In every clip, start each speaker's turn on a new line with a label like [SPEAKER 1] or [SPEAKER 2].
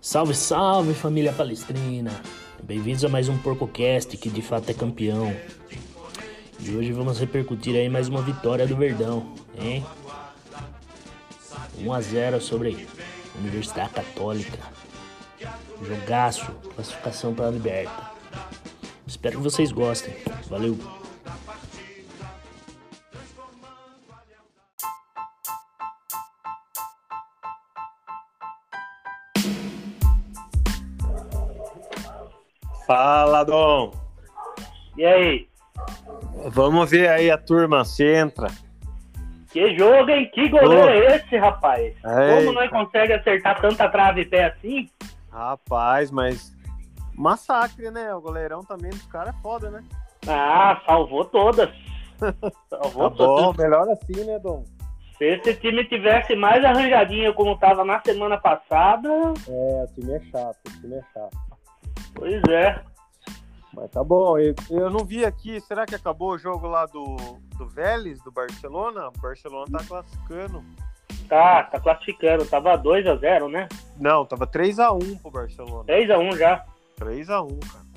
[SPEAKER 1] Salve, salve família palestrina! Bem-vindos a mais um PorcoCast que de fato é campeão. E hoje vamos repercutir aí mais uma vitória do Verdão, hein? 1 a 0 sobre a Universidade Católica. Jogaço, classificação para a Liberta. Espero que vocês gostem. Valeu!
[SPEAKER 2] Fala, Dom.
[SPEAKER 3] E aí?
[SPEAKER 2] Vamos ver aí a turma se entra.
[SPEAKER 3] Que jogo, hein? Que goleiro
[SPEAKER 2] Ô.
[SPEAKER 3] é esse, rapaz?
[SPEAKER 2] Eita.
[SPEAKER 3] Como não consegue acertar tanta trave e pé assim?
[SPEAKER 2] Rapaz, mas massacre, né? O goleirão também dos caras é foda, né?
[SPEAKER 3] Ah, salvou todas. Salvou
[SPEAKER 2] Tá
[SPEAKER 3] todas.
[SPEAKER 2] bom, melhor assim, né, Dom?
[SPEAKER 3] Se esse time tivesse mais arranjadinho como tava na semana passada,
[SPEAKER 2] É, o time é chato, o time é chato.
[SPEAKER 3] Pois é.
[SPEAKER 2] Mas tá bom, eu, eu não vi aqui, será que acabou o jogo lá do, do Vélez, do Barcelona? O Barcelona tá classificando.
[SPEAKER 3] Tá, tá classificando. Tava 2x0, né?
[SPEAKER 2] Não, tava 3x1 pro Barcelona.
[SPEAKER 3] 3x1 já.
[SPEAKER 2] 3x1, cara.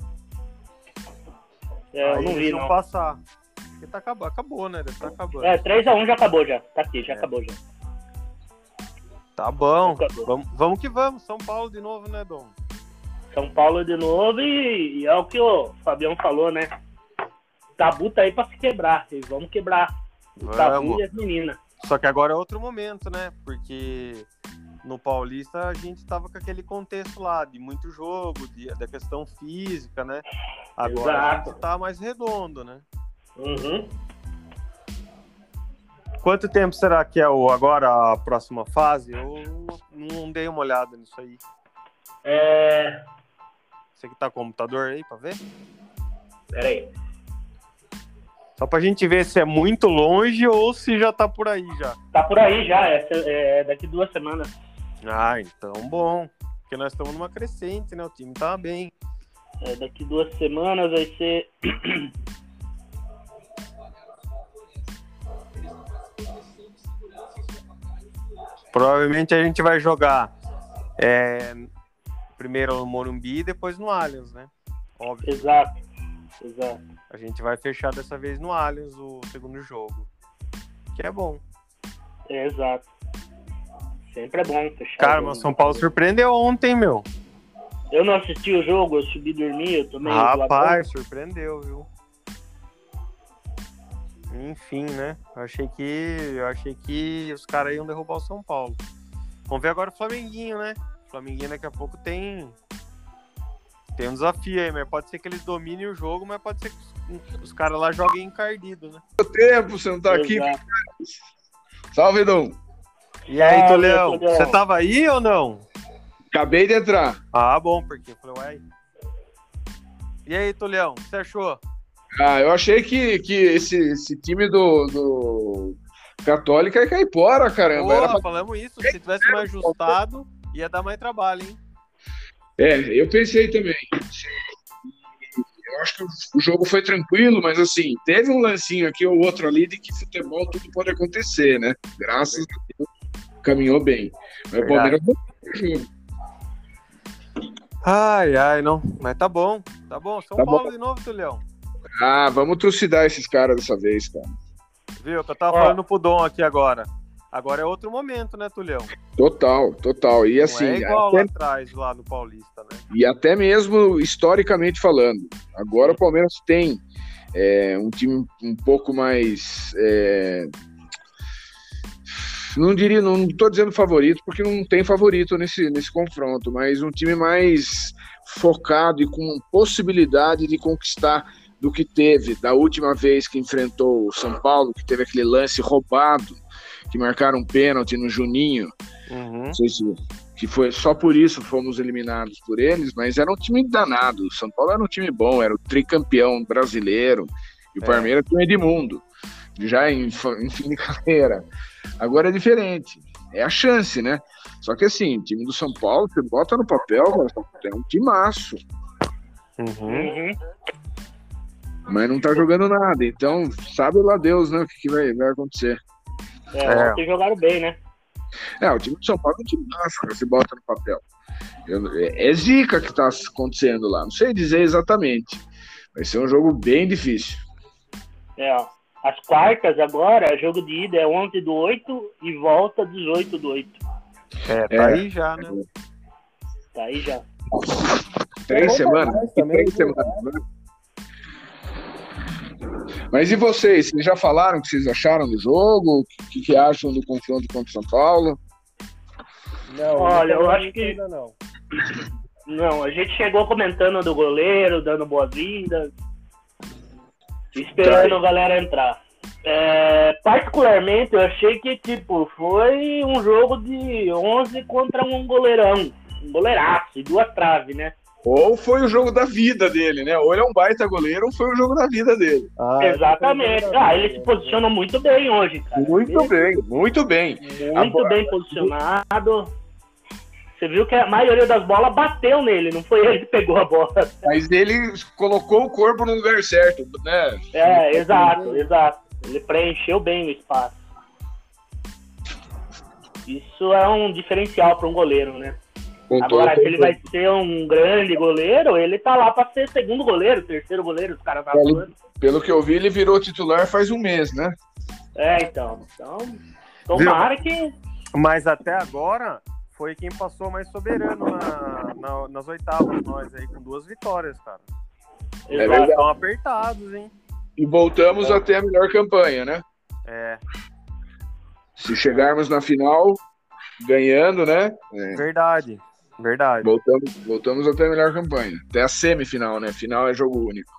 [SPEAKER 3] É, eu
[SPEAKER 2] Aí
[SPEAKER 3] não
[SPEAKER 2] eles
[SPEAKER 3] vi, não.
[SPEAKER 2] passar. Porque tá acabando, acabou, né? Deve tá acabando.
[SPEAKER 3] É, 3x1 já acabou já. Tá aqui, já
[SPEAKER 2] É.
[SPEAKER 3] acabou já.
[SPEAKER 2] Tá bom.
[SPEAKER 3] Acabou.
[SPEAKER 2] Vamos, vamos que vamos. São Paulo de novo, né, Dom?
[SPEAKER 3] São Paulo de novo e, e é o que o Fabião falou, né? Tabu tá aí pra se quebrar. Vamos quebrar. O tabu e as meninas.
[SPEAKER 2] Só que agora é outro momento, né? Porque no Paulista a gente tava com aquele contexto lá de muito jogo, de, da questão física, né? Agora a
[SPEAKER 3] Exato.
[SPEAKER 2] gente tá mais redondo, né?
[SPEAKER 3] Uhum.
[SPEAKER 2] Quanto tempo será que é o agora a próxima fase? Eu não dei uma olhada nisso aí.
[SPEAKER 3] É.
[SPEAKER 2] Você que tá com o computador aí pra ver?
[SPEAKER 3] Pera aí.
[SPEAKER 2] Só pra gente ver se é muito longe ou se já tá por aí já.
[SPEAKER 3] Tá por aí já, é, é daqui duas semanas.
[SPEAKER 2] Ah, então bom. Porque nós estamos numa crescente, né? O time tá bem.
[SPEAKER 3] É, daqui duas semanas vai ser.
[SPEAKER 2] Provavelmente a gente vai jogar é, primeiro no Morumbi e depois no Allianz, né? Óbvio.
[SPEAKER 3] Exato. Exato.
[SPEAKER 2] A gente vai fechar dessa vez no Allianz o segundo jogo. Que é bom.
[SPEAKER 3] É, exato. Sempre é bom fechar.
[SPEAKER 2] Cara,
[SPEAKER 3] o
[SPEAKER 2] mas. São Paulo surpreendeu ontem, meu.
[SPEAKER 3] Eu não assisti o jogo, eu subi dormir, eu tomei.
[SPEAKER 2] Rapaz, surpreendeu, viu? Enfim, né? Eu achei que. Eu achei que os caras iam derrubar o São Paulo. Vamos ver agora o Flamenguinho, né? O Flamenguinho daqui a pouco tem. Tem um desafio aí, mas pode ser que eles dominem o jogo, mas pode ser que os, os caras lá joguem encardido, né?
[SPEAKER 4] tempo, você não tá aqui. Salve, Dom.
[SPEAKER 2] E aí, Toleão, você tava aí ou não?
[SPEAKER 4] Acabei de entrar.
[SPEAKER 2] Ah, bom, porque eu falei, uai. E aí, Toleão, o que você achou?
[SPEAKER 4] Ah, eu achei que, que esse, esse time do, do Católica ia cair fora, caramba. Era
[SPEAKER 2] Porra,
[SPEAKER 4] pra-
[SPEAKER 2] falamos isso. Se tivesse mais ajustado, ia dar mais trabalho, hein?
[SPEAKER 4] É, eu pensei também. Eu acho que o jogo foi tranquilo, mas assim, teve um lancinho aqui ou outro ali de que futebol tudo pode acontecer, né? Graças a Deus, caminhou bem. Mas o. Palmeiras jogo.
[SPEAKER 2] Ai, ai, não. Mas tá bom, tá bom. São
[SPEAKER 4] Tá
[SPEAKER 2] Paulo de novo, Tulião.
[SPEAKER 4] Ah, vamos trucidar esses caras dessa vez, cara.
[SPEAKER 2] Viu? Que eu tava
[SPEAKER 3] Ó.
[SPEAKER 2] falando pro Dom aqui agora. Agora é outro momento, né, Tulião?
[SPEAKER 4] Total, total. E assim,
[SPEAKER 2] não é igual
[SPEAKER 4] até
[SPEAKER 2] lá atrás, lá no Paulista, né?
[SPEAKER 4] E até mesmo historicamente falando. Agora o Palmeiras tem é, um time um pouco mais. é, não diria, não estou dizendo favorito, porque não tem favorito nesse, nesse confronto, mas um time mais focado e com possibilidade de conquistar do que teve da última vez que enfrentou o São Paulo, que teve aquele lance roubado, que marcaram um pênalti no Juninho.
[SPEAKER 2] Uhum.
[SPEAKER 4] Não sei se que foi só por isso fomos eliminados por eles, mas era um time danado. O São Paulo era um time bom, era o tricampeão brasileiro e o
[SPEAKER 2] É.
[SPEAKER 4] Palmeiras tinha Edmundo, já em, em fim de carreira. Agora é diferente, é a chance, né? Só que assim, o time do São Paulo, você bota no papel, é um timaço.
[SPEAKER 2] Uhum.
[SPEAKER 4] mas não tá jogando nada. Então, sabe lá Deus, né, o que, que vai, vai acontecer.
[SPEAKER 3] É,
[SPEAKER 2] É.
[SPEAKER 3] ontem jogaram bem, né?
[SPEAKER 4] É, o time do São Paulo é um time massa, você bota no papel. Eu, é, é zica que tá acontecendo lá. Não sei dizer exatamente. Vai ser um jogo bem difícil.
[SPEAKER 3] É, ó. As quartas agora, jogo de ida é 11 do 8 e volta 18 do 8.
[SPEAKER 2] É, tá
[SPEAKER 4] É.
[SPEAKER 2] aí já, né?
[SPEAKER 3] Tá aí já.
[SPEAKER 4] Três semanas?
[SPEAKER 2] mais também,
[SPEAKER 4] Três semanas, né? Mas e vocês? Vocês já falaram o que vocês acharam do jogo? O que, que acham do confronto contra o São Paulo?
[SPEAKER 2] Não,
[SPEAKER 3] Olha, eu acho que-
[SPEAKER 2] ainda não.
[SPEAKER 3] Não, a gente chegou comentando do goleiro, dando boas-vindas, esperando a galera entrar. É, particularmente, eu achei que, tipo, foi um jogo de 11 contra um goleirão. Um goleiraço, e duas traves, né?
[SPEAKER 4] Ou foi o jogo da vida dele, né? Ou ele é um baita goleiro, ou foi o jogo da vida dele.
[SPEAKER 2] Ah,
[SPEAKER 3] Exatamente. Ah, ele se posicionou muito bem hoje, cara.
[SPEAKER 4] Muito bem, muito bem.
[SPEAKER 3] Muito
[SPEAKER 4] Agora-
[SPEAKER 3] bem posicionado. Você viu que a maioria das bolas bateu nele, não foi ele que pegou a bola.
[SPEAKER 4] Mas ele colocou o corpo no lugar certo, né?
[SPEAKER 3] É, exato, exato. Ele preencheu bem o espaço. Isso é um diferencial para um goleiro, né?
[SPEAKER 4] Com
[SPEAKER 3] Agora, se ele vai ser um grande goleiro, ele tá lá para ser segundo goleiro, terceiro goleiro, os caras tá falando.
[SPEAKER 4] Pelo que eu vi, ele virou titular faz um mês, né?
[SPEAKER 3] É, então. Então, tomara que.
[SPEAKER 2] Mas até agora foi quem passou mais soberano na- na- nas oitavas, nós aí, com duas vitórias, cara.
[SPEAKER 4] É verdade.
[SPEAKER 2] Estão apertados, hein?
[SPEAKER 4] E voltamos a ter a melhor campanha, né?
[SPEAKER 2] É,
[SPEAKER 4] Se chegarmos na final ganhando, né? É,
[SPEAKER 2] verdade. Verdade.
[SPEAKER 4] voltamos, voltamos a ter a melhor campanha. Até a semifinal, né? Final é jogo único.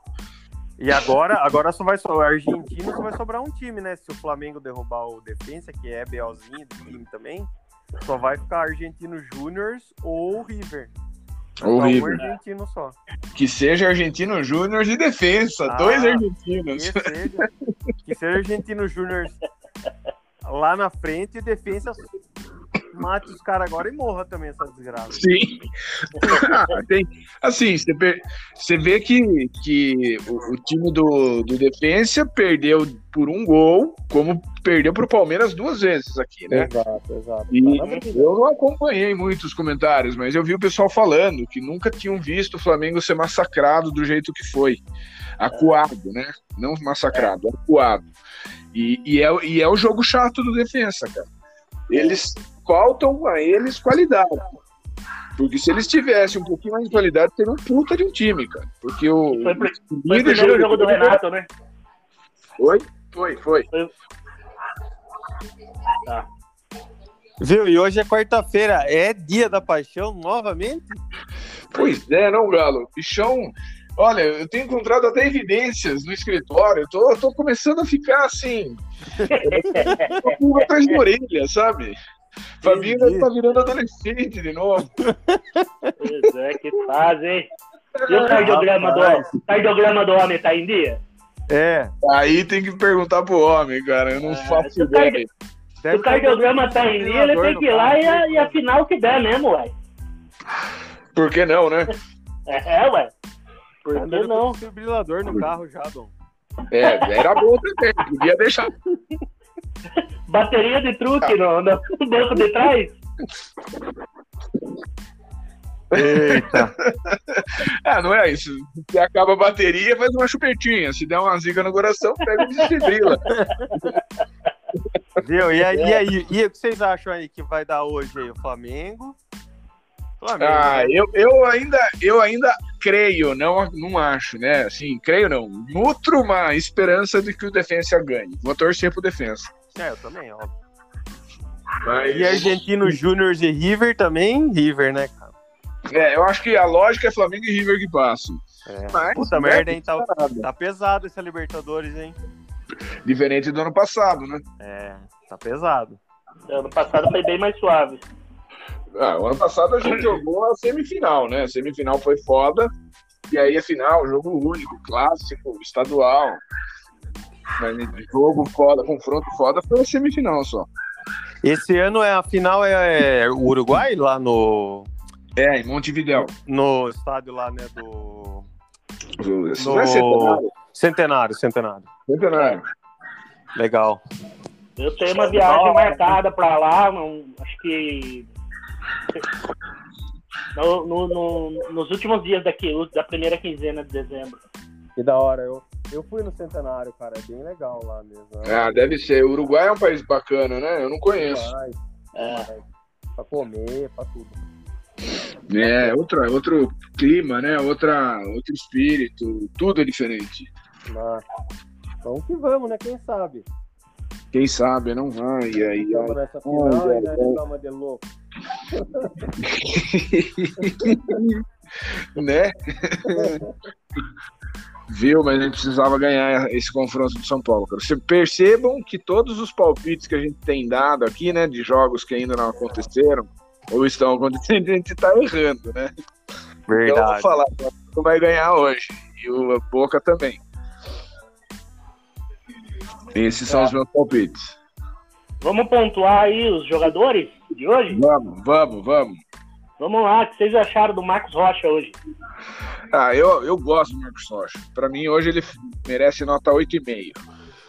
[SPEAKER 2] E agora, agora só vai sobrar argentino, só vai sobrar um time, né? Se o Flamengo derrubar o Defensa, que é BLzinho do time também, só vai ficar Argentino Júniors ou River.
[SPEAKER 4] Ou
[SPEAKER 2] ficar
[SPEAKER 4] River.
[SPEAKER 2] Um argentino só.
[SPEAKER 4] Que seja Argentino Júnior de defesa.
[SPEAKER 2] Ah,
[SPEAKER 4] dois
[SPEAKER 2] Que
[SPEAKER 4] argentinos.
[SPEAKER 2] seja, que seja Argentino Júnior lá na frente e Defensa mate os caras agora e morra também essa desgraça.
[SPEAKER 4] Sim. Tem- assim, você, você vê que, que o, o time do, do Defensa perdeu por um gol, como perdeu para o Palmeiras duas vezes aqui, né?
[SPEAKER 2] Exato, exato.
[SPEAKER 4] E eu não acompanhei muitos comentários, mas eu vi o pessoal falando que nunca tinham visto o Flamengo ser massacrado do jeito que foi. Acuado, né? Não massacrado, acuado. E, e, é, e é o jogo chato do defensa, cara. Eles faltam a eles qualidade. Porque se eles tivessem um pouquinho mais de qualidade, teria um puta de um time, cara. Porque o.
[SPEAKER 3] Foi,
[SPEAKER 4] o
[SPEAKER 3] foi o primeiro jogo do Renato, né?
[SPEAKER 4] Foi? Foi, foi.
[SPEAKER 3] Tá.
[SPEAKER 2] Viu? E hoje é quarta-feira, é dia da paixão novamente?
[SPEAKER 4] Pois é, não, Galo. Bichão. Olha, eu tenho encontrado até evidências no escritório. Eu tô, tô começando a ficar assim. com a pulga atrás da orelha, sabe? Fabinho tá virando adolescente de novo.
[SPEAKER 3] Pois é, que fase, hein? E o cardiograma do, cardiograma do homem tá em dia?
[SPEAKER 2] É.
[SPEAKER 4] Aí tem que perguntar pro homem, cara. Eu não
[SPEAKER 3] Ah,
[SPEAKER 4] faço
[SPEAKER 3] se o
[SPEAKER 4] ideia.
[SPEAKER 3] Se o cardiograma tá em dia, ele tem que ir lá e a, e a final que der mesmo, ué.
[SPEAKER 4] Por que não, né?
[SPEAKER 3] É, ué. Por que
[SPEAKER 2] Andando com
[SPEAKER 3] não?
[SPEAKER 2] desfibrilador no carro já, Dom.
[SPEAKER 4] É, era bom também. Podia deixar.
[SPEAKER 3] Bateria de truque no, no banco de trás?
[SPEAKER 2] Eita.
[SPEAKER 4] Ah, não é isso. Se acaba a bateria, faz uma chupetinha. Se der uma zica no coração, pega e desfibrila.
[SPEAKER 2] Viu? E aí, e aí? E o que vocês acham aí que vai dar hoje aí? O Flamengo? Flamengo.
[SPEAKER 4] Ah,
[SPEAKER 2] né?
[SPEAKER 4] eu, eu ainda, eu ainda creio, não, não acho, né? Assim, creio não. Nutro uma esperança de que o Defensa ganhe. Vou torcer pro Defensa.
[SPEAKER 2] É, eu também, ó.
[SPEAKER 4] Mas,
[SPEAKER 2] E Argentino Júnior e River também? River, né, cara?
[SPEAKER 4] é, eu acho que a lógica é Flamengo e River que passam.
[SPEAKER 2] É.
[SPEAKER 4] Mas,
[SPEAKER 2] Puta merda, hein? Tá, tá pesado essa Libertadores, hein?
[SPEAKER 4] Diferente do ano passado, né?
[SPEAKER 2] É, tá pesado.
[SPEAKER 3] Ano passado foi bem mais suave.
[SPEAKER 4] Ah, o ano passado a gente jogou a semifinal, né? A semifinal foi foda. E aí a final, jogo único, clássico, estadual. Mas jogo foda, confronto foda, foi a semifinal só.
[SPEAKER 2] Esse ano é a final é, é o Uruguai lá no,
[SPEAKER 4] É, em Montevidéu.
[SPEAKER 2] no estádio lá, né, do
[SPEAKER 4] Isso
[SPEAKER 2] No-
[SPEAKER 4] não é centenário.
[SPEAKER 2] Centenário, Centenário.
[SPEAKER 4] Centenário.
[SPEAKER 2] Legal.
[SPEAKER 3] Eu tenho uma viagem marcada pra lá, não, acho que no, no, no, nos últimos dias daqui, da primeira quinzena de dezembro.
[SPEAKER 2] Que da hora, eu, eu fui no Centenário, cara, é bem legal lá mesmo.
[SPEAKER 4] Ah, deve ser. O Uruguai é um país bacana, né? Eu não conheço.
[SPEAKER 2] Uruguai,
[SPEAKER 3] É.
[SPEAKER 2] pra comer, pra tudo.
[SPEAKER 4] É, outra, outro clima, né? Outra, outro espírito, tudo é diferente.
[SPEAKER 2] Mas, vamos que vamos, né? Quem sabe?
[SPEAKER 4] Quem sabe não vai, e aí,
[SPEAKER 2] Estamos nessa final
[SPEAKER 4] Olha,
[SPEAKER 2] e nós estamos de louco.
[SPEAKER 4] né? Viu? Mas a gente precisava ganhar esse confronto do São Paulo, cara. Vocês percebam que todos os palpites que a gente tem dado aqui, né, de jogos que ainda não aconteceram, ou estão acontecendo, a gente tá errando, né? Então eu vou
[SPEAKER 2] Verdade.
[SPEAKER 4] falar, o vai ganhar hoje. E o Boca também. Esses são
[SPEAKER 3] É.
[SPEAKER 4] os meus palpites.
[SPEAKER 3] Vamos pontuar aí os jogadores de hoje?
[SPEAKER 4] Vamos, vamos, vamos.
[SPEAKER 3] Vamos lá, o que vocês acharam do Marcos Rocha hoje?
[SPEAKER 4] Ah, eu, eu gosto do Marcos Rocha. Pra mim, hoje ele merece nota 8,5.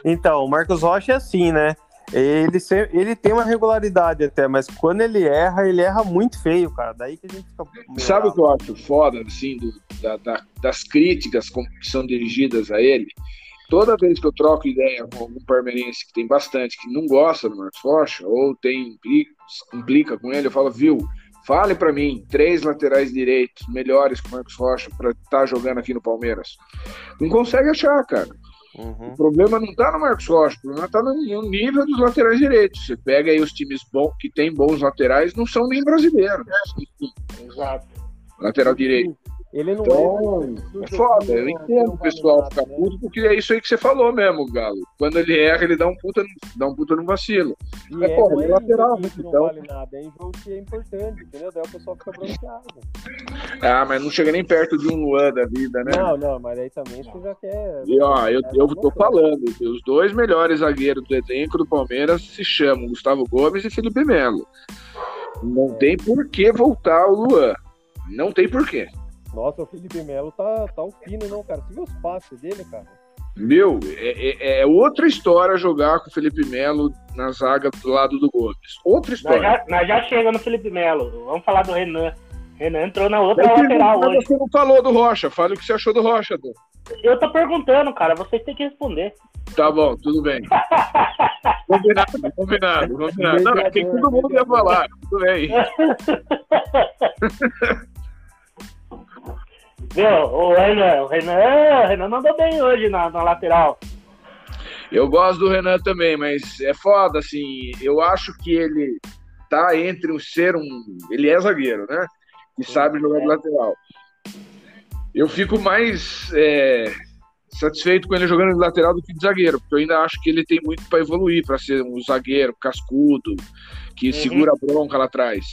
[SPEAKER 2] Então, o Marcos Rocha é assim, né? Ele, se- ele tem uma regularidade até, mas quando ele erra, ele erra muito feio, cara. Daí que a gente fica.
[SPEAKER 4] Sabe o que eu acho foda, assim, do- da- da- das críticas que são dirigidas a ele? Toda vez que eu troco ideia com algum parmeirense que tem bastante, que não gosta do Marcos Rocha, ou tem implica, com ele, eu falo, viu, fale pra mim, três laterais direitos melhores que o Marcos Rocha pra estar jogando aqui no Palmeiras. Não consegue achar, cara.
[SPEAKER 2] Uhum.
[SPEAKER 4] O problema não tá no Marcos Rocha, o problema tá no, no nível dos laterais direitos. Você pega aí os times bons, que tem bons laterais, não são nem brasileiros. Enfim,
[SPEAKER 3] Exato.
[SPEAKER 4] lateral direito.
[SPEAKER 2] Ele não
[SPEAKER 4] Então,
[SPEAKER 2] é.
[SPEAKER 4] é foda, eu entendo o pessoal ficar
[SPEAKER 2] né?
[SPEAKER 4] puto, porque é isso aí que você falou mesmo, Galo. Quando ele erra, ele dá um puta, dá um puta no vacilo.
[SPEAKER 2] E
[SPEAKER 4] Mas,
[SPEAKER 2] é,
[SPEAKER 4] porra,
[SPEAKER 2] não é
[SPEAKER 4] é lateral,
[SPEAKER 2] que não
[SPEAKER 4] então.
[SPEAKER 2] vale nada, é em jogo que é importante, entendeu? Daí o pessoal fica bronqueado.
[SPEAKER 4] Ah, mas não chega nem perto de um Luan da vida, né?
[SPEAKER 2] Não, não, mas aí também você já quer.
[SPEAKER 4] E ó, eu, eu tô falando, os dois melhores zagueiros do elenco do Palmeiras se chamam Gustavo Gomes e Felipe Melo. Não tem por que voltar o Luan. Não tem por quê.
[SPEAKER 2] Nossa, o Felipe Melo tá, tá um fino, não, cara. Você viu os passes dele, cara?
[SPEAKER 4] Meu, é, é- é outra história jogar com o Felipe Melo na zaga do lado do Gomes. Outra
[SPEAKER 3] Nós
[SPEAKER 4] história.
[SPEAKER 3] já, nós já chegamos no Felipe Melo. Vamos falar do Renan. Renan entrou na outra
[SPEAKER 4] Mas
[SPEAKER 3] lateral
[SPEAKER 4] mas
[SPEAKER 3] hoje.
[SPEAKER 4] você não falou do Rocha. Fale o que você achou do Rocha, Dô.
[SPEAKER 3] Eu tô perguntando, cara. Vocês têm que responder.
[SPEAKER 4] Tá bom, tudo bem. Combinado, combinado, combinado. Não, é que todo mundo ia falar. Tudo bem.
[SPEAKER 3] Viu? O Renan, o Renan, o Renan mandou bem hoje na, na lateral.
[SPEAKER 4] Eu gosto do Renan também, mas é foda, assim. Eu acho que ele tá entre um ser um. Ele é zagueiro, né? Que sabe jogar de lateral. Eu fico mais é, satisfeito com ele jogando de lateral do que de zagueiro, porque eu ainda acho que ele tem muito para evoluir, para ser um zagueiro cascudo, que segura a bronca lá atrás.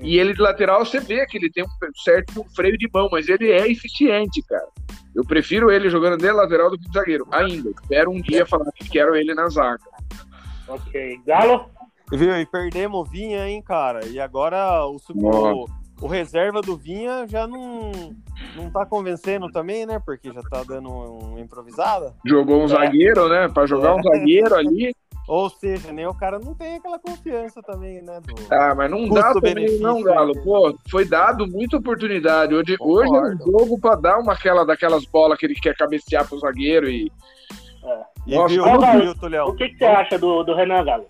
[SPEAKER 4] E ele de lateral, você vê que ele tem um certo freio de mão, mas ele é eficiente, cara. Eu prefiro ele jogando de lateral do que de zagueiro. Ainda. Espero um dia falar que quero ele na zaga.
[SPEAKER 3] Ok. Galo?
[SPEAKER 2] Viu? E perdemos o Vinha, hein, cara? E agora o, sub- o, o reserva do Vinha já não, não tá convencendo também, né? Porque já tá dando uma improvisada.
[SPEAKER 4] Jogou um
[SPEAKER 3] É.
[SPEAKER 4] zagueiro, né? Pra jogar um
[SPEAKER 2] É.
[SPEAKER 4] zagueiro ali.
[SPEAKER 2] Ou seja, nem o cara não tem aquela confiança também, né? Do...
[SPEAKER 4] Ah, mas não dá também, não, Galo.
[SPEAKER 2] né?
[SPEAKER 4] Pô, foi dado muita oportunidade. Hoje, hoje é um jogo pra dar uma aquela, daquelas bolas que ele quer cabecear pro zagueiro e.
[SPEAKER 2] E
[SPEAKER 4] Nossa,
[SPEAKER 2] viu, viu?
[SPEAKER 3] O que, que você acha do, do Renan, Galo?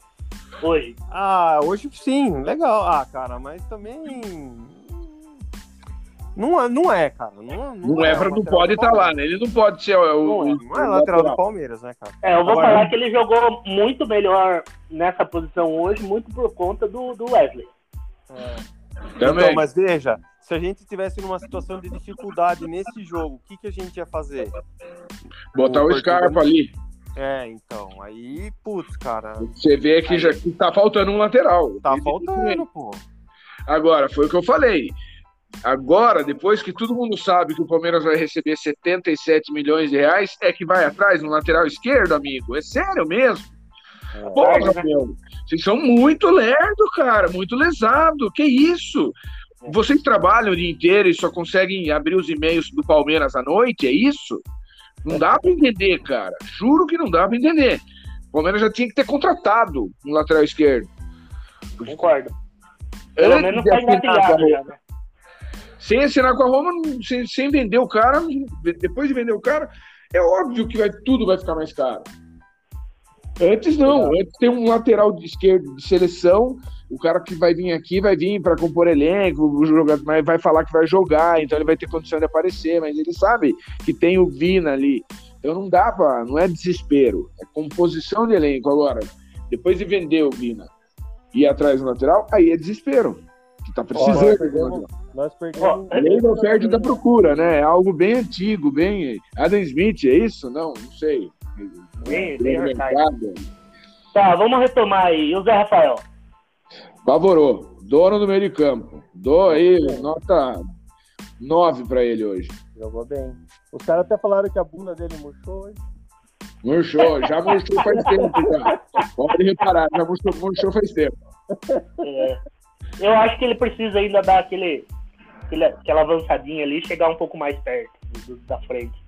[SPEAKER 3] Hoje.
[SPEAKER 2] Ah, hoje sim, legal. Ah, cara, mas também. Não é, não é cara. Não,
[SPEAKER 4] Não, é, pra,
[SPEAKER 2] o
[SPEAKER 4] não
[SPEAKER 2] lateral
[SPEAKER 4] pode estar lá,
[SPEAKER 2] Palmeiras.
[SPEAKER 4] né? Ele não pode ser o.
[SPEAKER 2] Não é,
[SPEAKER 4] o-
[SPEAKER 2] não é
[SPEAKER 4] o
[SPEAKER 2] lateral do Palmeiras, né, cara?
[SPEAKER 3] É, eu vou
[SPEAKER 4] Agora-
[SPEAKER 3] falar que ele jogou muito melhor nessa posição hoje, muito por conta do, do Wesley.
[SPEAKER 4] Também.
[SPEAKER 2] Então, mas veja, se a gente tivesse numa situação de dificuldade nesse jogo, o que, que a gente ia fazer?
[SPEAKER 4] Botar o
[SPEAKER 2] Portugal-
[SPEAKER 4] Scarpa ali.
[SPEAKER 2] É, então, aí, putz, cara,
[SPEAKER 4] Você vê que já que tá faltando um lateral.
[SPEAKER 2] tá faltando, pô.
[SPEAKER 4] Agora, foi o que eu falei. Agora, depois que todo mundo sabe que o Palmeiras vai receber 77 milhões de reais, é que vai atrás no lateral esquerdo, amigo. É sério mesmo? Porra,
[SPEAKER 3] né?
[SPEAKER 4] meu. Vocês são muito lerdo, cara. Muito lesado. Que isso? Vocês trabalham o dia inteiro e só conseguem abrir os e-mails do Palmeiras à noite? É isso? Não dá pra entender, cara. Juro que não dá pra entender. O Palmeiras já tinha que ter contratado um lateral esquerdo.
[SPEAKER 3] Concordo. Pelo
[SPEAKER 4] Antes
[SPEAKER 3] menos
[SPEAKER 4] de
[SPEAKER 3] tá
[SPEAKER 4] assinar com a
[SPEAKER 3] engatilhado já, né?
[SPEAKER 4] Sem assinar com a Roma, sem, sem vender o cara, depois de vender o cara, é óbvio que vai, tudo vai ficar mais caro. Antes não, antes tem um lateral de esquerdo de seleção, o cara que vai vir aqui vai vir para compor elenco, jogador mas vai falar que vai jogar, então ele vai ter condição de aparecer, mas ele sabe que tem o Vina ali. Então não dá para, não é desespero, é composição de elenco agora. Depois de vender o Vina e ir atrás do lateral, aí é desespero. Que tá precisando.
[SPEAKER 5] nós perdemos, nós perdemos
[SPEAKER 4] a lei da oferta da procura, né? É algo bem antigo, bem Adam Smith, é isso? Não, não sei.
[SPEAKER 3] Bem, bem Tá, vamos retomar aí. E o Zé Rafael?
[SPEAKER 4] Bavorou, dono do meio de campo. Dou aí nota 9 para ele hoje.
[SPEAKER 5] Jogou bem. Os caras até falaram que a bunda dele murchou hoje.
[SPEAKER 4] Murchou, já murchou faz tempo, já. Pode reparar, já murchou, murchou faz tempo.
[SPEAKER 3] É. Eu acho que ele precisa ainda dar aquele, aquele, aquela avançadinha ali, chegar um pouco mais perto do, da frente.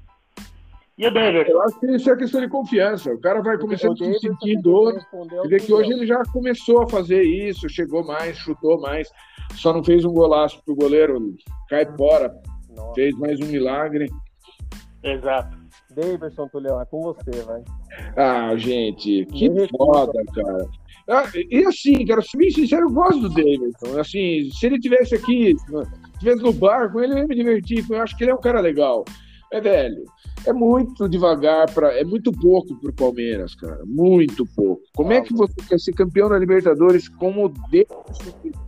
[SPEAKER 3] E o David?
[SPEAKER 4] Eu acho que isso é questão de confiança. O cara vai começando a se sentir dono. Você vê que hoje ele já começou a fazer isso, chegou mais, chutou mais. Só não fez um golaço pro goleiro cai fora. Nossa. Fez mais um milagre.
[SPEAKER 3] Exato.
[SPEAKER 5] Davidson, Tulião, é com você, vai.
[SPEAKER 4] Ah, gente, que foda, cara. Ah, e assim, cara, se bem sincero, eu gosto do Davidson. Assim, se ele tivesse aqui, tivesse no bar com ele, eu ia me divertir. Eu acho que ele é um cara legal. É velho é muito devagar para é muito pouco para o Palmeiras, cara, muito pouco. Como é que você quer ser campeão da Libertadores como de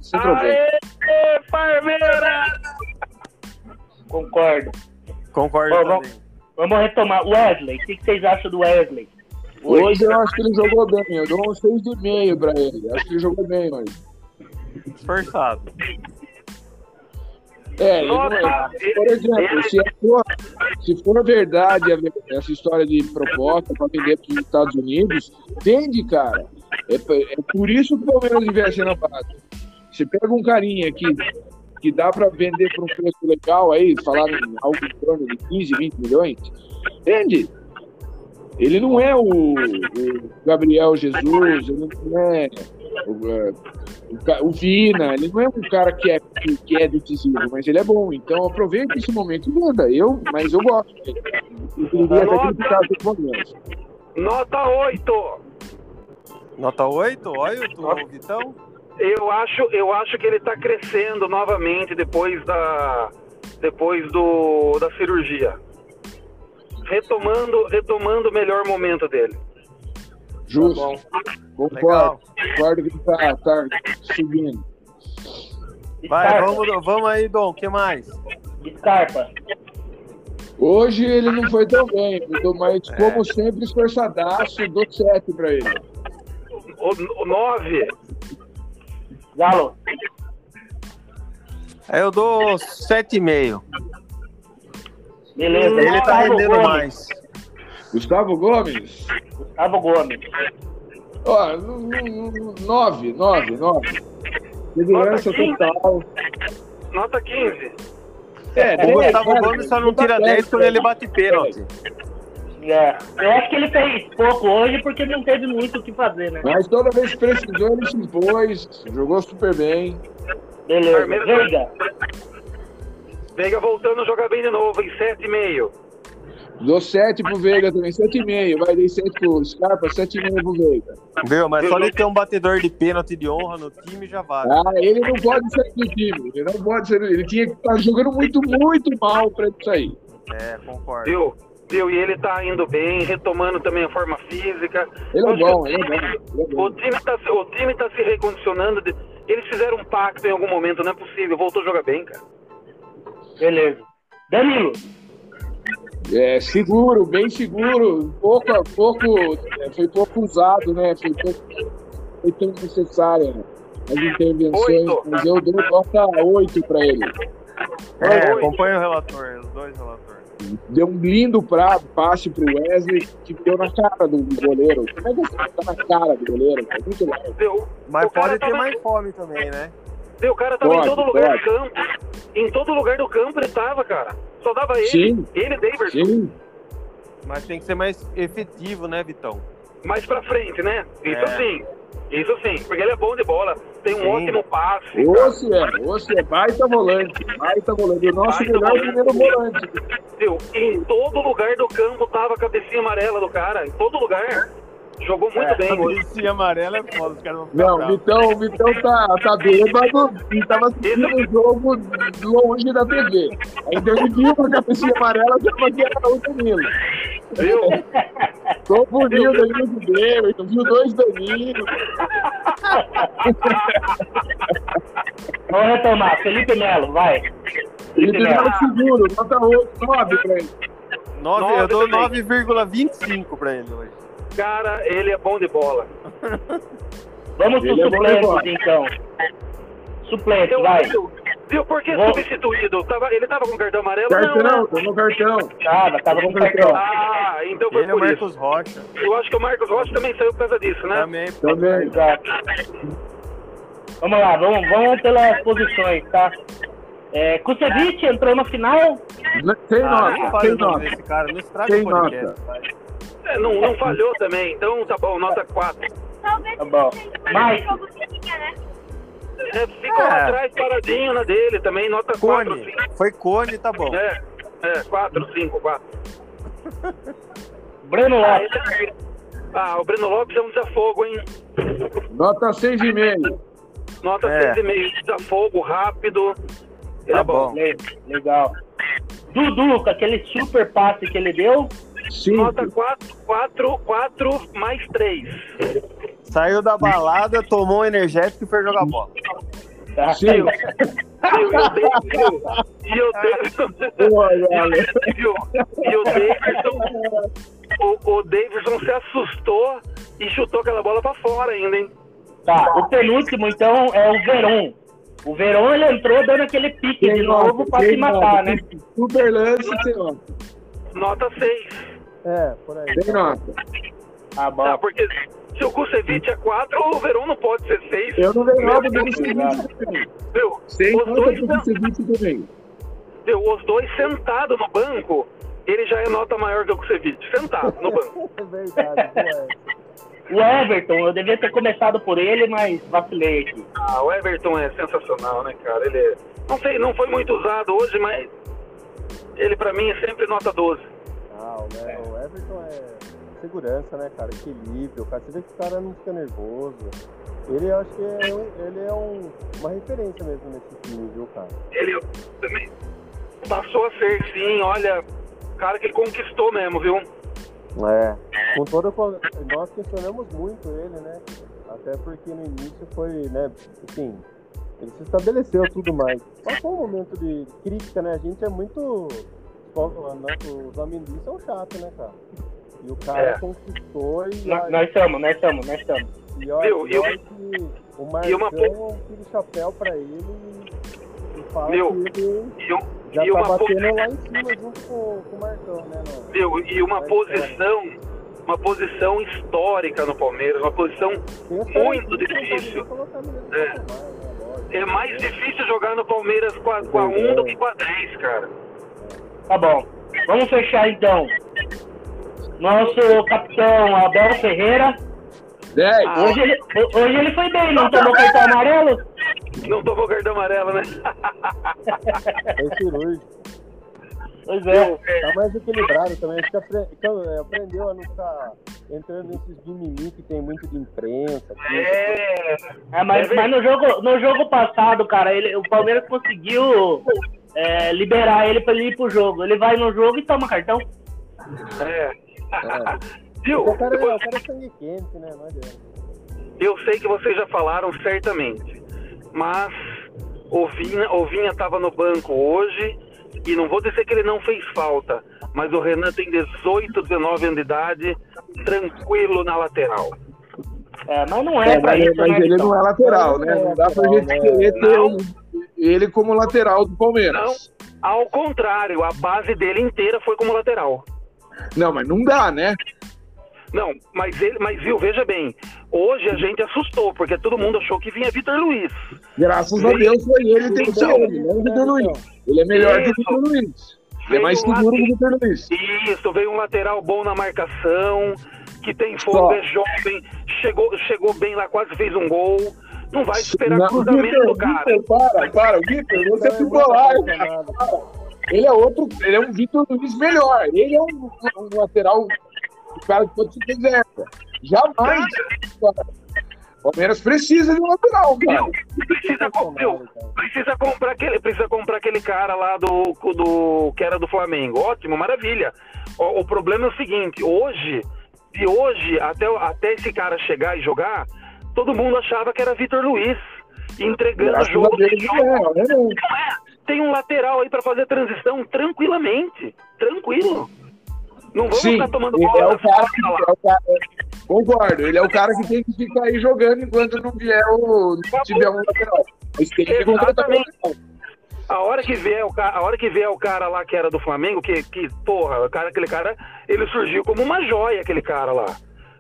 [SPEAKER 3] centroavante? Palmeiras! Concordo.
[SPEAKER 2] Concordo.
[SPEAKER 3] Bom, vamos, vamos, retomar. Wesley, o que, que vocês acham do Wesley?
[SPEAKER 4] Hoje, hoje eu acho que ele jogou bem. Eu dou um 6,5 para ele. Acho que ele jogou bem hoje.
[SPEAKER 2] Esforçado.
[SPEAKER 4] É, é, por exemplo, se for, se for verdade essa história de proposta para vender para os Estados Unidos, vende, cara. É, é, por isso que o Palmeiras investe na base. Você pega um carinha que, que dá para vender por um preço legal aí, falaram algo em torno de 15, 20 milhões, vende. Ele não é o, o Gabriel Jesus, ele não é o, é, o, o, Vina, ele não é um cara que é, que, que é decisivo, mas ele é bom. Então aproveita esse momento e manda. Eu, mas eu gosto. Eu queria até criticar
[SPEAKER 6] os Nota 8.
[SPEAKER 2] Nota 8? Olha o Vitão.
[SPEAKER 6] Eu acho, eu acho que ele está crescendo novamente depois da depois do da cirurgia. Retomando, retomando o melhor momento dele.
[SPEAKER 4] Justo. Tá Concordo. Concordo que tá, tá subindo.
[SPEAKER 2] Vai, vamos, vamos aí, Dom. O que mais?
[SPEAKER 3] Scarpa.
[SPEAKER 4] Hoje ele não foi tão bem, mas é. como sempre, esforçadaço, dou 7 pra ele.
[SPEAKER 6] O 9.
[SPEAKER 3] Galo.
[SPEAKER 2] Eu dou 7,5.
[SPEAKER 3] Beleza.
[SPEAKER 2] Ele tá rendendo mais.
[SPEAKER 4] Gustavo Gomes?
[SPEAKER 3] Gustavo Gomes.
[SPEAKER 4] Ó, nove, nove, nove. Segurança total.
[SPEAKER 6] Nota 15.
[SPEAKER 2] É, o Gustavo é, Gomes só não tira 10 quando ele bate pênalti.
[SPEAKER 3] É, eu acho que ele fez pouco hoje porque não teve muito o que fazer, né?
[SPEAKER 4] Mas toda vez que precisou, ele se impôs, jogou super bem.
[SPEAKER 3] Beleza, Veiga.
[SPEAKER 6] Veiga voltando a jogar bem de novo, em 7,5.
[SPEAKER 4] Dou 7 pro Veiga também, 7,5. Vai, dei 7 pro Scarpa, 7,5 pro Veiga.
[SPEAKER 2] Viu, mas só ele ter um batedor de pênalti de honra no time já vale.
[SPEAKER 4] Ah, ele não pode sair do time. Ele não pode ser. Ele tinha que estar tá jogando muito, muito mal pra ele sair.
[SPEAKER 2] É, concordo.
[SPEAKER 6] Viu? Viu? E ele tá indo bem, retomando também a forma física.
[SPEAKER 4] Ele é bom, ele é bom. Ele é bom.
[SPEAKER 6] O, time tá, o time tá se recondicionando. Eles fizeram um pacto em algum momento, não é possível. Voltou a jogar bem, cara.
[SPEAKER 3] Beleza. Danilo,
[SPEAKER 4] é, seguro, bem seguro, pouco a pouco, é, foi pouco usado, né? Foi, pouco, foi tão necessária as intervenções, oito. mas eu dou nota 8 para ele.
[SPEAKER 2] É, acompanha o relator, os dois relatores.
[SPEAKER 4] Deu um lindo prato, passe pro Wesley, que deu na cara do, goleiro. Como é que você tá na cara do goleiro? É muito
[SPEAKER 2] legal. Mas pode ter mais fome também, né?
[SPEAKER 6] O cara tava pode, em todo lugar pode. do campo. Em todo lugar do campo ele tava, cara. Só dava ele. Sim. Ele, Davidson. Sim.
[SPEAKER 2] Mas tem que ser mais efetivo, né, Vitão?
[SPEAKER 6] Mais pra frente, né? Isso é. sim. Isso sim. Porque ele é bom de bola. tem um
[SPEAKER 2] Sim.
[SPEAKER 6] ótimo passe.
[SPEAKER 4] Se é, se é baita volante, baita volante. O nosso
[SPEAKER 6] Baita
[SPEAKER 4] melhor
[SPEAKER 6] volante.
[SPEAKER 4] primeiro volante.
[SPEAKER 6] Viu? Em todo lugar do campo tava a cabecinha amarela do cara. Em todo lugar. Jogou muito
[SPEAKER 2] A
[SPEAKER 6] bem hoje.
[SPEAKER 2] polícia amarela é foda, os caras vão ficar
[SPEAKER 4] Não. Vitão, o Vitão tá, tá bêbado e tava assistindo o jogo longe da TV. Aí ele viu uma cabecinha amarela já fazia o Danilo.
[SPEAKER 6] Viu?
[SPEAKER 4] Confundiu o Danilo com o Davidson, viu dois Danilo.
[SPEAKER 3] Vamos retomar. Felipe Melo, vai. Felipe Melo.
[SPEAKER 4] seguro, nota 8, 9 pra ele.
[SPEAKER 2] Nove- eu
[SPEAKER 6] Nove
[SPEAKER 2] dou
[SPEAKER 6] também.
[SPEAKER 2] 9,25 pra ele hoje.
[SPEAKER 6] Cara, ele é bom de bola.
[SPEAKER 3] Vamos pro
[SPEAKER 4] é bola.
[SPEAKER 3] então. Suplente,
[SPEAKER 6] Eu
[SPEAKER 3] vai.
[SPEAKER 6] acho. Viu? Por que
[SPEAKER 3] Vou-
[SPEAKER 6] substituído? Tava, ele tava com cartão amarelo?
[SPEAKER 4] Cartão,
[SPEAKER 6] Não, né?
[SPEAKER 4] tomou cartão.
[SPEAKER 3] Tava, tava com cartão.
[SPEAKER 6] Ah, então foi
[SPEAKER 2] Ele é o
[SPEAKER 6] por isso.
[SPEAKER 2] Marcos Rocha.
[SPEAKER 6] Eu acho que o Marcos Rocha também saiu por causa disso, né?
[SPEAKER 2] Também.
[SPEAKER 4] Também.
[SPEAKER 3] Exato. Vamos lá, vamos, vamos pelas posições, tá? É, Kusevich entrou na final.
[SPEAKER 4] Sem
[SPEAKER 2] Ah, não
[SPEAKER 4] nota, sem
[SPEAKER 2] o nome
[SPEAKER 4] nota.
[SPEAKER 2] cara, não estraga o podcast. vai.
[SPEAKER 6] É, não, não falhou também, então tá bom, nota 4.
[SPEAKER 3] Tá bom. Mas,
[SPEAKER 6] É, ficou
[SPEAKER 2] É.
[SPEAKER 6] atrás paradinho na dele também, nota 4,
[SPEAKER 2] Cone. Foi Cone, tá bom.
[SPEAKER 6] É, é, 4, 5, 4.
[SPEAKER 3] Breno
[SPEAKER 6] Ah,
[SPEAKER 3] Lopes.
[SPEAKER 6] esse- ah, o Breno Lopes é um desafogo, hein?
[SPEAKER 4] Nota 6,5.
[SPEAKER 6] Nota
[SPEAKER 2] É.
[SPEAKER 6] 6,5, desafogo, rápido. Ele
[SPEAKER 2] Tá
[SPEAKER 6] é bom.
[SPEAKER 2] bom.
[SPEAKER 3] Le- Legal. Dudu, com aquele super passe que ele deu.
[SPEAKER 4] 5.
[SPEAKER 6] Nota 4, 4, 4 mais 3.
[SPEAKER 2] Saiu da balada, tomou um energético e foi jogar bola.
[SPEAKER 4] Sim.
[SPEAKER 6] E o Davidson. E o Davidson.
[SPEAKER 4] Boa, galera.
[SPEAKER 6] Viu? E o Davidson. O, o Davidson se assustou e chutou aquela bola pra fora ainda, hein?
[SPEAKER 3] Tá, o penúltimo, então, é o Veron. O Veron, ele entrou dando aquele pique de novo
[SPEAKER 4] nota,
[SPEAKER 3] pra se matar,
[SPEAKER 4] nota.
[SPEAKER 3] né?
[SPEAKER 4] Super lance, nota.
[SPEAKER 6] Nota 6.
[SPEAKER 5] É, por aí.
[SPEAKER 4] Sem nota.
[SPEAKER 3] Ah, bom.
[SPEAKER 6] Tá, porque se o Kusevich é 4, o Verão não pode ser 6.
[SPEAKER 4] Eu não dei nota do. Kusevich também.
[SPEAKER 6] Viu?
[SPEAKER 4] Sem
[SPEAKER 6] Os dois,
[SPEAKER 4] do Kusevich também.
[SPEAKER 6] viu? Os dois sentados no banco, ele já é nota maior que o Kusevich. Sentado no banco.
[SPEAKER 5] É verdade, boa.
[SPEAKER 3] O Everton, eu devia ter começado por ele, mas vacilei aqui.
[SPEAKER 6] Ah, o Everton é sensacional, né, cara? Ele é... Não sei, não foi muito usado hoje, mas ele pra mim é sempre nota 12.
[SPEAKER 5] O, né, o Everton é segurança, né, cara? Equilíbrio, cara. Você vê que o cara não fica nervoso. Ele, acho que é, ele é um- uma referência mesmo nesse time, viu, cara?
[SPEAKER 6] Ele também passou a ser, sim, olha, cara que ele conquistou mesmo, viu?
[SPEAKER 5] É. Com toda. co- Nós questionamos muito ele, né? Até porque no início foi, né? Assim, ele se estabeleceu tudo mais. Passou um momento de crítica, né? A gente é muito. Né, Os amendoins são chatos, né, cara? E o cara
[SPEAKER 6] É.
[SPEAKER 5] conquistou e.
[SPEAKER 3] Nós nós estamos, nós estamos, nós estamos.
[SPEAKER 5] E olha,
[SPEAKER 6] Viu,
[SPEAKER 5] e olha o Marcão
[SPEAKER 6] uma-
[SPEAKER 5] tira o chapéu pra ele e, fala
[SPEAKER 6] Viu,
[SPEAKER 5] que ele
[SPEAKER 6] E, um-
[SPEAKER 5] já
[SPEAKER 6] e
[SPEAKER 5] tá
[SPEAKER 6] uma,
[SPEAKER 5] batendo lá em cima junto com, com o Marcão, né, mano?
[SPEAKER 6] viu, e uma posição, uma posição histórica no Palmeiras, uma posição Muito difícil.
[SPEAKER 5] no
[SPEAKER 6] É.
[SPEAKER 5] patamar, né,
[SPEAKER 6] é mais difícil jogar no Palmeiras com a, com a 1 do que com a 10, cara.
[SPEAKER 3] Tá bom. Vamos fechar então. Nosso capitão Abel Ferreira.
[SPEAKER 4] 10.
[SPEAKER 6] Ah.
[SPEAKER 3] Hoje ele, hoje ele foi bem, não tomou cartão amarelo?
[SPEAKER 6] Não tomou cartão amarelo, né?
[SPEAKER 5] Foi cirúrgico.
[SPEAKER 3] Pois é.
[SPEAKER 5] Tá mais equilibrado também. Acho que apre- então, é, aprendeu a não ficar entrando nesses mimimi que tem muito de imprensa. que-
[SPEAKER 6] É,
[SPEAKER 3] É, mas, mas no, jogo, no jogo passado, cara, ele, o Palmeiras conseguiu é, liberar ele pra ele ir pro jogo. Ele vai no jogo e toma cartão.
[SPEAKER 6] é.
[SPEAKER 5] É.
[SPEAKER 6] Viu?
[SPEAKER 5] O cara, é-
[SPEAKER 6] Depois-
[SPEAKER 5] o cara é sangue quente, né? Não.
[SPEAKER 6] Eu sei que vocês já falaram certamente, mas o Vinha, o Vinha tava no banco hoje e não vou dizer que ele não fez falta, mas o Renan tem 18, 19 anos de idade, tranquilo na lateral.
[SPEAKER 3] É, mas não é,
[SPEAKER 4] É,
[SPEAKER 3] pra
[SPEAKER 4] mas,
[SPEAKER 3] isso,
[SPEAKER 4] mas
[SPEAKER 3] né,
[SPEAKER 4] ele
[SPEAKER 3] então?
[SPEAKER 4] não é lateral, né? Não dá pra gente querer ter
[SPEAKER 6] Não.
[SPEAKER 4] um- ele como lateral do Palmeiras.
[SPEAKER 6] Ao contrário, a base dele inteira foi como lateral.
[SPEAKER 4] Não, mas não dá, né?
[SPEAKER 6] Não, mas ele, mas viu, veja bem, hoje a gente assustou, porque todo mundo achou que vinha Vitor Luiz.
[SPEAKER 4] Graças a Deus foi ele, tem que ser ele, não o Vitor Luiz. Ele é melhor que o Vitor Luiz. Ele é mais
[SPEAKER 6] Veio um
[SPEAKER 4] seguro que o Vitor Luiz.
[SPEAKER 6] Isso, veio um lateral bom na marcação, que tem fogo,
[SPEAKER 4] Só.
[SPEAKER 6] é jovem, chegou, chegou bem lá, quase fez um gol. Não vai esperar
[SPEAKER 4] Não,
[SPEAKER 6] cruzamento do cara.
[SPEAKER 4] Vitor, para, para, Vitor, você
[SPEAKER 5] é
[SPEAKER 4] ficou lá, cara. Ele é outro, ele é um Vitor Luiz melhor. Ele é um, um lateral, o cara que pode ser reserva. Jamais. O Palmeiras precisa de um lateral, cara.
[SPEAKER 6] Precisa, com- viu? precisa comprar aquele, precisa comprar aquele cara lá do, do que era do Flamengo. Ótimo, maravilha. O, o problema é o seguinte, hoje, de hoje até, até esse cara chegar e jogar, todo mundo achava que era Vitor Luiz. Entregando
[SPEAKER 4] Graças
[SPEAKER 6] jogo.
[SPEAKER 4] a Deus, ele é?
[SPEAKER 6] Não é. Tem um lateral aí pra fazer a transição tranquilamente. Tranquilo. Não vamos
[SPEAKER 4] Sim,
[SPEAKER 6] ficar tomando
[SPEAKER 4] ele é
[SPEAKER 6] bola.
[SPEAKER 4] o cara que é o cara, concordo, ele é o cara que tem que ficar aí jogando enquanto não vier o não tiver um lateral.
[SPEAKER 6] Exatamente. A hora que vier o cara, a hora que vier o cara lá que era do Flamengo, que, que porra, o cara, aquele cara, ele surgiu como uma joia, aquele cara lá.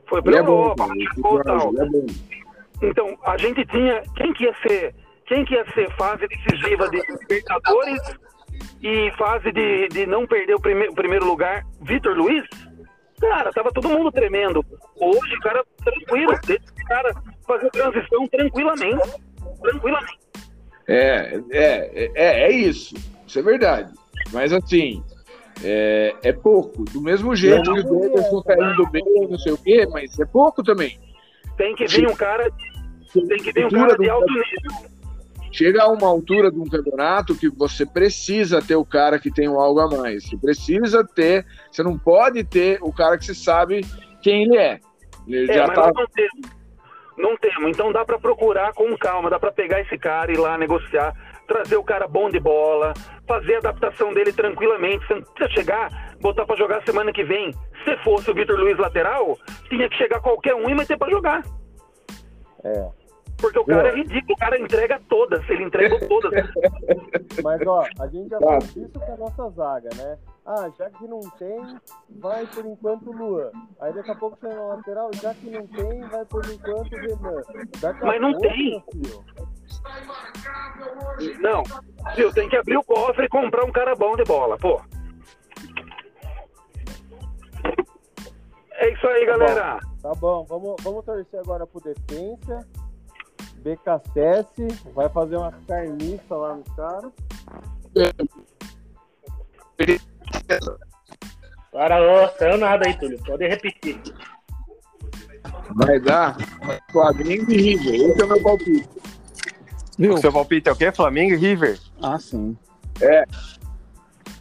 [SPEAKER 6] Foi pra
[SPEAKER 4] Ele é bom,
[SPEAKER 6] Europa,
[SPEAKER 4] cara, esse
[SPEAKER 6] ficou tal.
[SPEAKER 4] É.
[SPEAKER 6] Então, a gente tinha. Quem que ia ser? Quem que ia ser fase decisiva de Libertadores e fase de, de não perder o, prime, o primeiro lugar? Vitor Luiz? Cara, tava todo mundo tremendo. Hoje, o cara tranquilo, deixa esse cara fazer transição tranquilamente. Tranquilamente.
[SPEAKER 4] É, é, é, é isso. Isso é verdade. Mas assim, é, é pouco. Do mesmo jeito que o Ederson tá indo bem, não sei o quê, mas é pouco também.
[SPEAKER 6] Tem que vir um cara. Tem que vir um cara de alto nível.
[SPEAKER 4] Chega a uma altura de um campeonato que você precisa ter o cara que tem um algo a mais. Você precisa ter. Você não pode ter o cara que você sabe quem ele é. Ele
[SPEAKER 6] É,
[SPEAKER 4] já
[SPEAKER 6] mas
[SPEAKER 4] tá.
[SPEAKER 6] não temos. Não temos. Então dá pra procurar com calma, dá pra pegar esse cara e ir lá negociar, trazer o cara bom de bola, fazer a adaptação dele tranquilamente. Você não precisa chegar, botar pra jogar semana que vem. Se fosse o Vitor Luiz lateral, tinha que chegar qualquer um e meter pra jogar.
[SPEAKER 5] É.
[SPEAKER 6] Porque o cara é ridículo, o cara entrega todas, ele entrega todas.
[SPEAKER 5] Mas, ó, a gente já
[SPEAKER 4] Tá.
[SPEAKER 5] fez isso com a nossa zaga, né? Ah, já que não tem, vai por enquanto o Luan. Aí daqui a pouco chega na lateral, já que não tem, vai por enquanto o Renan.
[SPEAKER 6] Mas não
[SPEAKER 5] pouco,
[SPEAKER 6] tem.
[SPEAKER 5] filho,
[SPEAKER 6] Não, viu, tem que abrir o cofre e comprar um cara bom de bola, pô. É isso aí, galera.
[SPEAKER 5] Tá bom, vamos, vamos torcer agora pro Defensa. BKSS vai fazer uma carniça lá no cara.
[SPEAKER 3] Para, ó, saiu nada aí, Túlio. Pode repetir.
[SPEAKER 4] Vai dar Flamengo e River. Esse é o meu palpite.
[SPEAKER 7] Viu?
[SPEAKER 2] O seu palpite é o quê? Flamengo e River?
[SPEAKER 7] Ah, sim.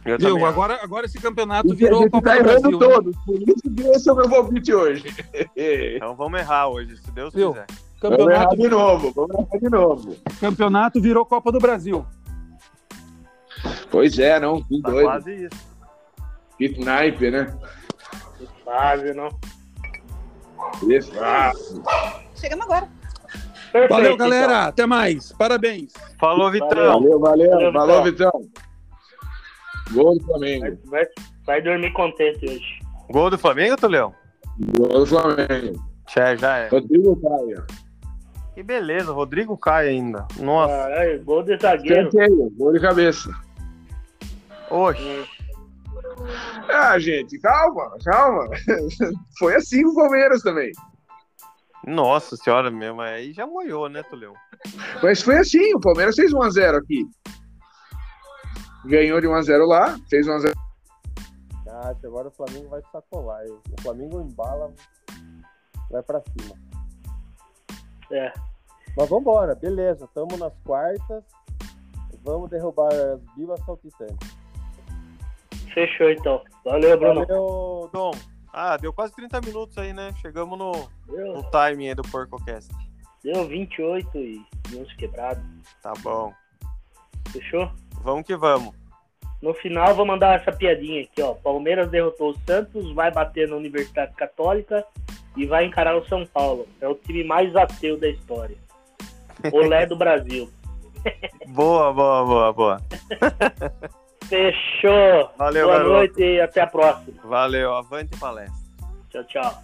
[SPEAKER 2] Eu
[SPEAKER 7] Viu?
[SPEAKER 2] também acho.
[SPEAKER 7] Agora, agora esse campeonato
[SPEAKER 4] E a
[SPEAKER 7] virou
[SPEAKER 4] gente
[SPEAKER 7] Copa
[SPEAKER 4] tá
[SPEAKER 7] do
[SPEAKER 4] errando
[SPEAKER 7] Brasil. né?
[SPEAKER 4] todos. Por isso que esse é o meu palpite hoje.
[SPEAKER 2] Então vamos errar hoje, se Deus
[SPEAKER 7] Viu?
[SPEAKER 2] quiser.
[SPEAKER 4] Vamos errar
[SPEAKER 7] Campeonato,
[SPEAKER 4] de novo. Vamos errar de novo.
[SPEAKER 7] campeonato virou Copa do Brasil.
[SPEAKER 4] Pois é, não. Que
[SPEAKER 2] Tá
[SPEAKER 4] doido.
[SPEAKER 2] quase isso.
[SPEAKER 4] Que naipe, né?
[SPEAKER 3] Quase, não.
[SPEAKER 4] Esse. Ah,
[SPEAKER 8] Chegamos agora.
[SPEAKER 3] Perfeito,
[SPEAKER 7] Valeu,
[SPEAKER 3] então.
[SPEAKER 7] galera. Até mais. Parabéns.
[SPEAKER 2] Falou, Vitão.
[SPEAKER 4] valeu, valeu.
[SPEAKER 3] Valeu,
[SPEAKER 4] Falou, Vitão. Gol do Flamengo.
[SPEAKER 3] Vai, vai- vai dormir contente hoje.
[SPEAKER 2] Gol do Flamengo, Tuleu?
[SPEAKER 4] Gol do Flamengo.
[SPEAKER 2] Já, já é.
[SPEAKER 4] Rodrigo Caio.
[SPEAKER 2] Que beleza, Rodrigo cai ainda. Nossa.
[SPEAKER 3] Caralho, gol de zagueiro.
[SPEAKER 4] Escanteio, gol de cabeça.
[SPEAKER 2] Oxe.
[SPEAKER 4] Ah, gente, calma, calma. Foi assim com o Palmeiras também.
[SPEAKER 2] Nossa senhora mesmo. Aí já molhou, né, Tuleu?
[SPEAKER 4] Mas foi assim, o Palmeiras fez 1x0 aqui. Ganhou de 1x0 lá, fez 1x0.
[SPEAKER 5] Acho, agora o Flamengo vai sacolar. O Flamengo embala, vai pra cima.
[SPEAKER 3] É.
[SPEAKER 5] Mas vambora, beleza. Tamo nas quartas. Vamos derrubar as Bibas saltitantes.
[SPEAKER 3] Fechou então. Valeu, Bruno.
[SPEAKER 5] Valeu,
[SPEAKER 2] Dom. Ah, deu quase 30 minutos aí, né? Chegamos no,
[SPEAKER 3] Deu,
[SPEAKER 2] no timing aí do PorcoCast.
[SPEAKER 3] deu 28 e uns quebrados.
[SPEAKER 2] Tá bom.
[SPEAKER 3] Fechou?
[SPEAKER 2] Vamos que vamos.
[SPEAKER 3] No final, vou mandar essa piadinha aqui, ó. Palmeiras derrotou o Santos, vai bater na Universidade Católica e vai encarar o São Paulo. É o time mais ateu da história. Olé do Brasil.
[SPEAKER 2] Boa, boa, boa, boa.
[SPEAKER 3] Fechou.
[SPEAKER 2] Valeu,
[SPEAKER 3] Boa
[SPEAKER 2] garoto.
[SPEAKER 3] noite e até a próxima.
[SPEAKER 2] Valeu, avante palestra.
[SPEAKER 3] Tchau, tchau.